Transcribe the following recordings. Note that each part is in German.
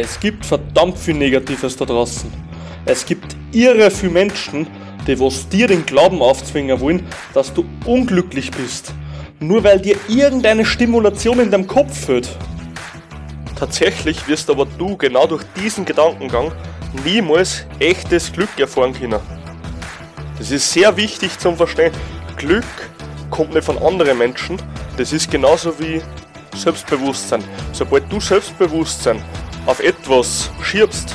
Es gibt verdammt viel Negatives da draußen. Es gibt irre viele Menschen, die was dir den Glauben aufzwingen wollen, dass du unglücklich bist. Nur weil dir irgendeine Stimulation in deinem Kopf fehlt. Tatsächlich wirst aber du genau durch diesen Gedankengang niemals echtes Glück erfahren können. Das ist sehr wichtig zum Verstehen. Glück kommt nicht von anderen Menschen. Das ist genauso wie Selbstbewusstsein. Sobald du Selbstbewusstsein auf etwas schiebst,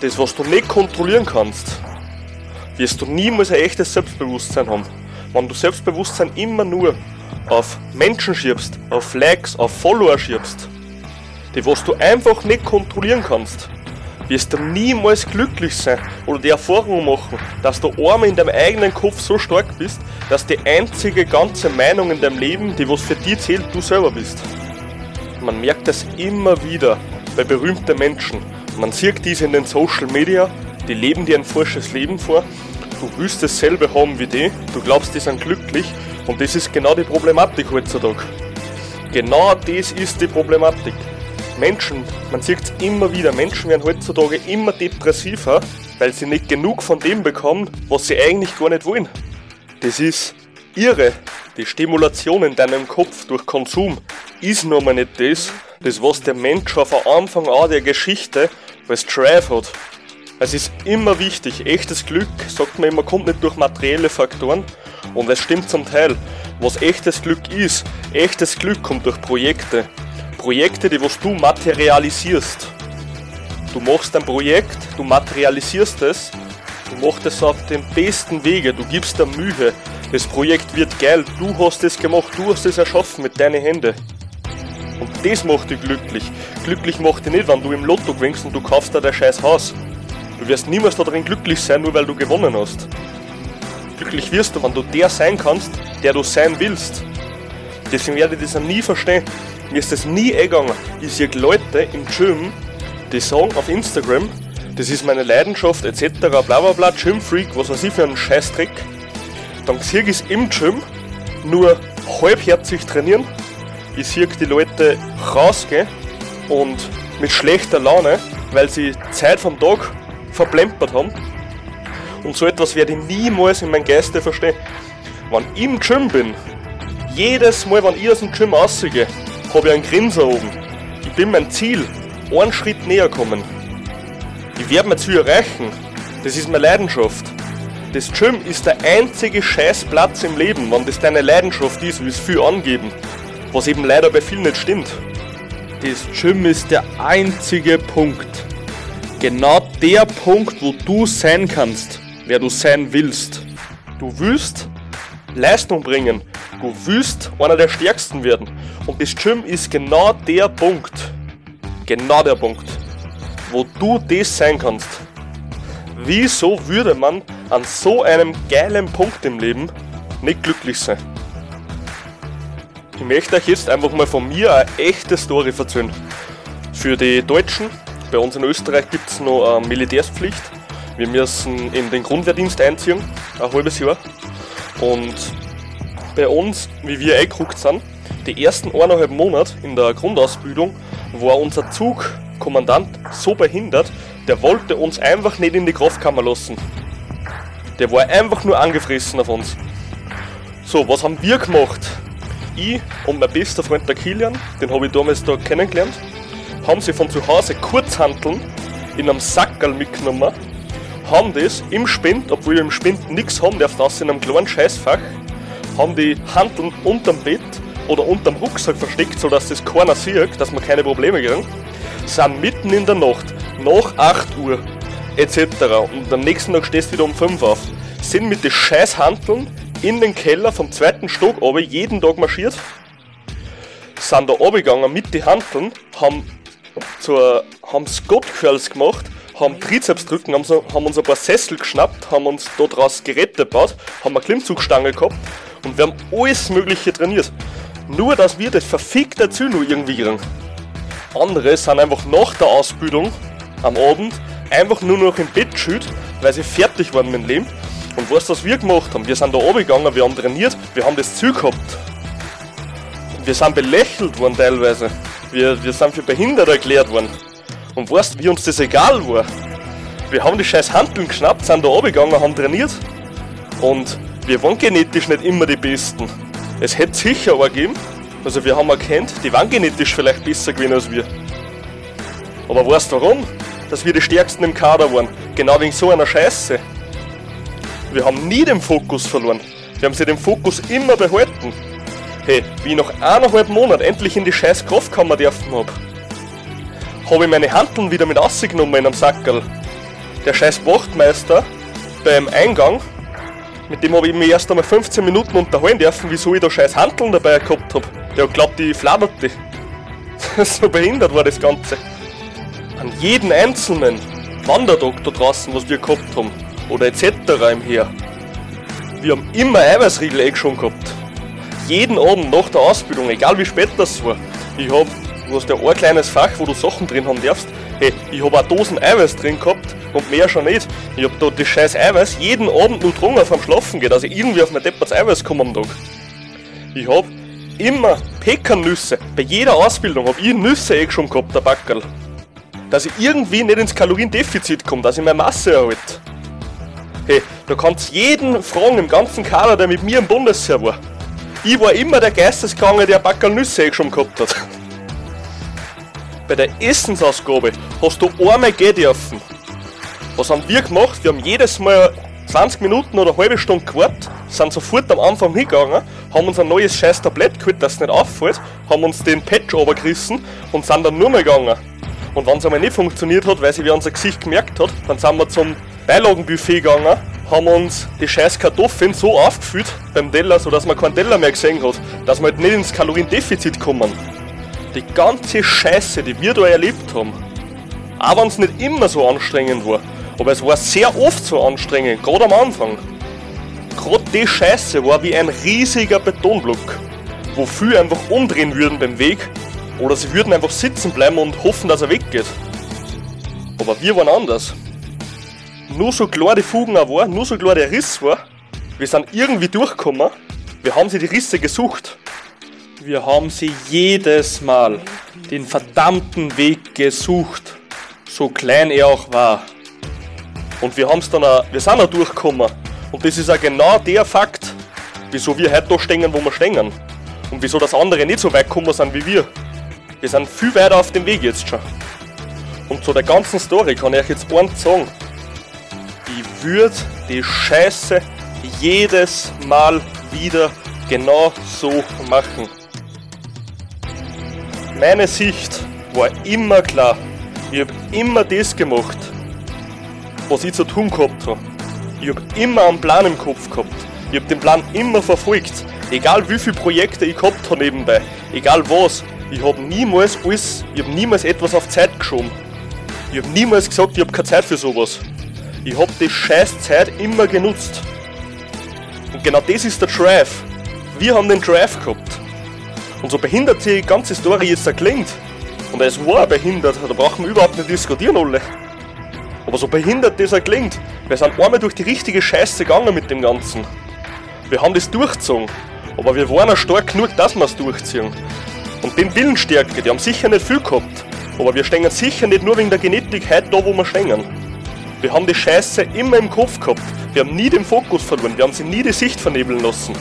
das was du nicht kontrollieren kannst, wirst du niemals ein echtes Selbstbewusstsein haben. Wenn du Selbstbewusstsein immer nur auf Menschen schiebst, auf Likes, auf Follower schiebst, die was du einfach nicht kontrollieren kannst, wirst du niemals glücklich sein oder die Erfahrung machen, dass du einmal in deinem eigenen Kopf so stark bist, dass die einzige ganze Meinung in deinem Leben, die was für dich zählt, du selber bist. Man merkt das immer wieder bei berühmten Menschen. Man sieht diese in den Social Media, die leben dir ein falsches Leben vor. Du willst dasselbe haben wie die, du glaubst, die sind glücklich und das ist genau die Problematik heutzutage. Genau das ist die Problematik. Menschen, man sieht es immer wieder, Menschen werden heutzutage immer depressiver, weil sie nicht genug von dem bekommen, was sie eigentlich gar nicht wollen. Das ist irre. Die Stimulation in deinem Kopf durch Konsum ist nun mal nicht das, das was der Mensch schon von Anfang an der Geschichte als Drive hat. Es ist immer wichtig, echtes Glück, sagt man immer, kommt nicht durch materielle Faktoren und es stimmt zum Teil. Was echtes Glück ist, echtes Glück kommt durch Projekte. Projekte, die was du materialisierst. Du machst ein Projekt, du materialisierst es, du machst es auf dem besten Wege, du gibst dir Mühe. Das Projekt wird geil, du hast es gemacht, du hast es erschaffen mit deinen Händen. Und das macht dich glücklich. Glücklich macht dich nicht, wenn du im Lotto gewinnst und du kaufst dir dein scheiß Haus. Du wirst niemals darin glücklich sein, nur weil du gewonnen hast. Glücklich wirst du, wenn du der sein kannst, der du sein willst. Deswegen werde ich das nie verstehen, mir ist das nie eingegangen. Ich sehe Leute im Gym, die sagen auf Instagram, das ist meine Leidenschaft etc. bla bla bla, Gym-Freak, was weiß ich für einen Scheißtrick. Dann sehe ich es im Gym nur halbherzig trainieren. Ich sehe die Leute rausgehen und mit schlechter Laune, weil sie Zeit vom Tag verplempert haben. Und so etwas werde ich niemals in meinem Geiste verstehen. Wenn ich im Gym bin, jedes Mal, wenn ich aus dem Gym rausgehe, habe ich einen Grinser oben. Ich bin mein Ziel einen Schritt näher kommen. Ich werde mein Ziel erreichen. Das ist meine Leidenschaft. Das Gym ist der einzige Scheißplatz im Leben, wenn das deine Leidenschaft ist, wie es viel angeben. Was eben leider bei vielen nicht stimmt. Das Gym ist der einzige Punkt. Genau der Punkt, wo du sein kannst, wer du sein willst. Du willst Leistung bringen. Du willst einer der Stärksten werden. Und das Gym ist genau der Punkt, genau der Punkt, wo du das sein kannst. Wieso würde man an so einem geilen Punkt im Leben nicht glücklich sein? Ich möchte euch jetzt einfach mal von mir eine echte Story erzählen. Für die Deutschen, bei uns in Österreich gibt es noch eine Militärspflicht. Wir müssen in den Grundwehrdienst einziehen, ein halbes Jahr. Und bei uns, wie wir eingerückt sind, die ersten eineinhalb Monate in der Grundausbildung war unser Zugkommandant so behindert, der wollte uns einfach nicht in die Kraftkammer lassen. Der war einfach nur angefressen auf uns. So, was haben wir gemacht? Ich und mein bester Freund der Kilian, den habe ich damals da kennengelernt, haben sie von zu Hause Kurzhanteln in einem Sackerl mitgenommen, haben das im Spind, obwohl wir im Spind nichts haben, darf das in einem kleinen Scheißfach, haben die Handeln unterm Bett oder unterm Rucksack versteckt, sodass das keiner sieht, dass wir keine Probleme kriegen, sind mitten in der Nacht, nach 8 Uhr etc. und am nächsten Tag stehst du wieder um 5 auf, sind mit den Scheißhandeln in den Keller vom zweiten Stock aber jeden Tag marschiert, sind da runtergegangen mit den Handeln, haben zur, haben Scott Curls gemacht, haben Trizeps drücken, haben, so, haben uns ein paar Sessel geschnappt, haben uns da draus Geräte gebaut, haben eine Klimmzugstange gehabt und wir haben alles Mögliche trainiert. Nur, dass wir das verfickte Ziel nur irgendwie kriegen. Andere sind einfach nach der Ausbildung am Abend einfach nur noch im Bett schütt, weil sie fertig waren mit dem Leben. Und weißt du, was wir gemacht haben? Wir sind da oben gegangen, wir haben trainiert, wir haben das Ziel gehabt. Wir sind belächelt worden teilweise. Wir, wir sind für behindert erklärt worden. Und weißt, wie uns das egal war? Wir haben die scheiß Handeln geschnappt, sind da runtergegangen, haben trainiert. Und wir waren genetisch nicht immer die Besten. Es hätte sicher auch gegeben, also wir haben erkannt, die waren genetisch vielleicht besser gewesen als wir. Aber weißt du warum? Dass wir die Stärksten im Kader waren. Genau wegen so einer Scheiße. Wir haben nie den Fokus verloren. Wir haben sie den Fokus immer behalten. Hey, wie ich nach eineinhalb Monaten endlich in die scheiß Kraftkammer dürfen hab, habe ich meine Handeln wieder mit rausgenommen in einem Sackerl. Der scheiß Wachtmeister beim Eingang, mit dem habe ich mich erst einmal 15 Minuten unterhalten dürfen, wieso ich da scheiß Handeln dabei gehabt hab. Der hat glaubt, ich fladerte. so behindert war das Ganze. An jeden einzelnen Wandertag da draußen, was wir gehabt haben, oder etc. im Heer, wir haben immer Eiweißriegel schon gehabt. Jeden Abend nach der Ausbildung, egal wie spät das war. Ich hab, du hast ja ein kleines Fach, wo du Sachen drin haben darfst. Hey, ich hab auch Dosen Eiweiß drin gehabt und mehr schon nicht. Ich hab da das scheiß Eiweiß jeden Abend nur drungen vom Schlafen geht, dass ich irgendwie auf mein Depperts Eiweiß komme am Tag. Ich hab immer Pekannüsse. Bei jeder Ausbildung hab ich Nüsse eh schon gehabt, der Backerl. Dass ich irgendwie nicht ins Kaloriendefizit komme, dass ich meine Masse erhalte. Du kannst jeden fragen im ganzen Kader, der mit mir im Bundesheer war. Ich war immer der Geisteskranke, der Backerl Nüsse schon gehabt hat. Bei der Essensausgabe hast du einmal gehen dürfen. Was haben wir gemacht? Wir haben jedes Mal 20 Minuten oder eine halbe Stunde gewartet, sind sofort am Anfang hingegangen, haben uns ein neues scheiß Tablett geholt, das nicht auffällt, haben uns den Patch runtergerissen und sind dann nur mal gegangen. Und wenn es einmal nicht funktioniert hat, weil sie wie unser Gesicht gemerkt hat, dann sind wir zum Beilagenbuffet gegangen, haben uns die scheiß Kartoffeln so aufgefüllt beim Teller, sodass man keinen Teller mehr gesehen hat, dass wir halt nicht ins Kaloriendefizit kommen. Die ganze Scheiße, die wir da erlebt haben, auch wenn es nicht immer so anstrengend war, aber es war sehr oft so anstrengend, gerade am Anfang. Gerade die Scheiße war wie ein riesiger Betonblock, wo viele einfach umdrehen würden beim Weg oder sie würden einfach sitzen bleiben und hoffen, dass er weggeht. Aber wir waren anders nur so klar die Fugen auch war, nur so klar der Riss war, wir sind irgendwie durchgekommen, wir haben sie die Risse gesucht. Wir haben sie jedes Mal den verdammten Weg gesucht, so klein er auch war. Und wir haben's dann auch, wir sind auch durchgekommen. Und das ist auch genau der Fakt, wieso wir heute da stehen, wo wir stehen. Und wieso das andere nicht so weit gekommen sind wie wir. Wir sind viel weiter auf dem Weg jetzt schon. Und zu der ganzen Story kann ich euch jetzt eins sagen würde die Scheiße jedes Mal wieder genau so machen. Meine Sicht war immer klar. Ich habe immer das gemacht, was ich zu tun gehabt habe. Ich habe immer einen Plan im Kopf gehabt. Ich habe den Plan immer verfolgt. Egal wie viele Projekte ich gehabt habe nebenbei. Egal was. Ich habe niemals alles, ich habe niemals etwas auf Zeit geschoben. Ich habe niemals gesagt, ich habe keine Zeit für sowas. Ich hab die scheiß Zeit immer genutzt. Und genau das ist der Drive. Wir haben den Drive gehabt. Und so behindert die ganze Story jetzt klingt, und es war behindert, da brauchen wir überhaupt nicht diskutieren alle. Aber so behindert das er klingt, wir sind einmal durch die richtige Scheiße gegangen mit dem Ganzen. Wir haben das durchgezogen, aber wir waren auch stark genug, dass wir es durchziehen. Und den Willensstärke, die haben sicher nicht viel gehabt, aber wir stehen sicher nicht nur wegen der Genetik heute da, wo wir stehen. Wir haben die Scheiße immer im Kopf gehabt. Wir haben nie den Fokus verloren. Wir haben sie nie die Sicht vernebeln lassen.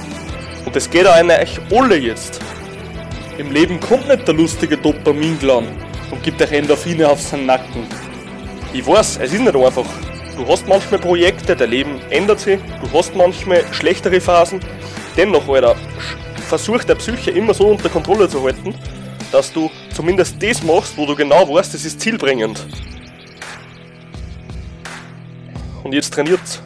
Und das geht auch an euch alle jetzt. Im Leben kommt nicht der lustige Dopaminglan und gibt euch Endorphine auf seinen Nacken. Ich weiß, es ist nicht einfach. Du hast manchmal Projekte, dein Leben ändert sich, du hast manchmal schlechtere Phasen. Dennoch, Alter, versuch der Psyche immer so unter Kontrolle zu halten, dass du zumindest das machst, wo du genau weißt, das ist zielbringend. Und jetzt trainiert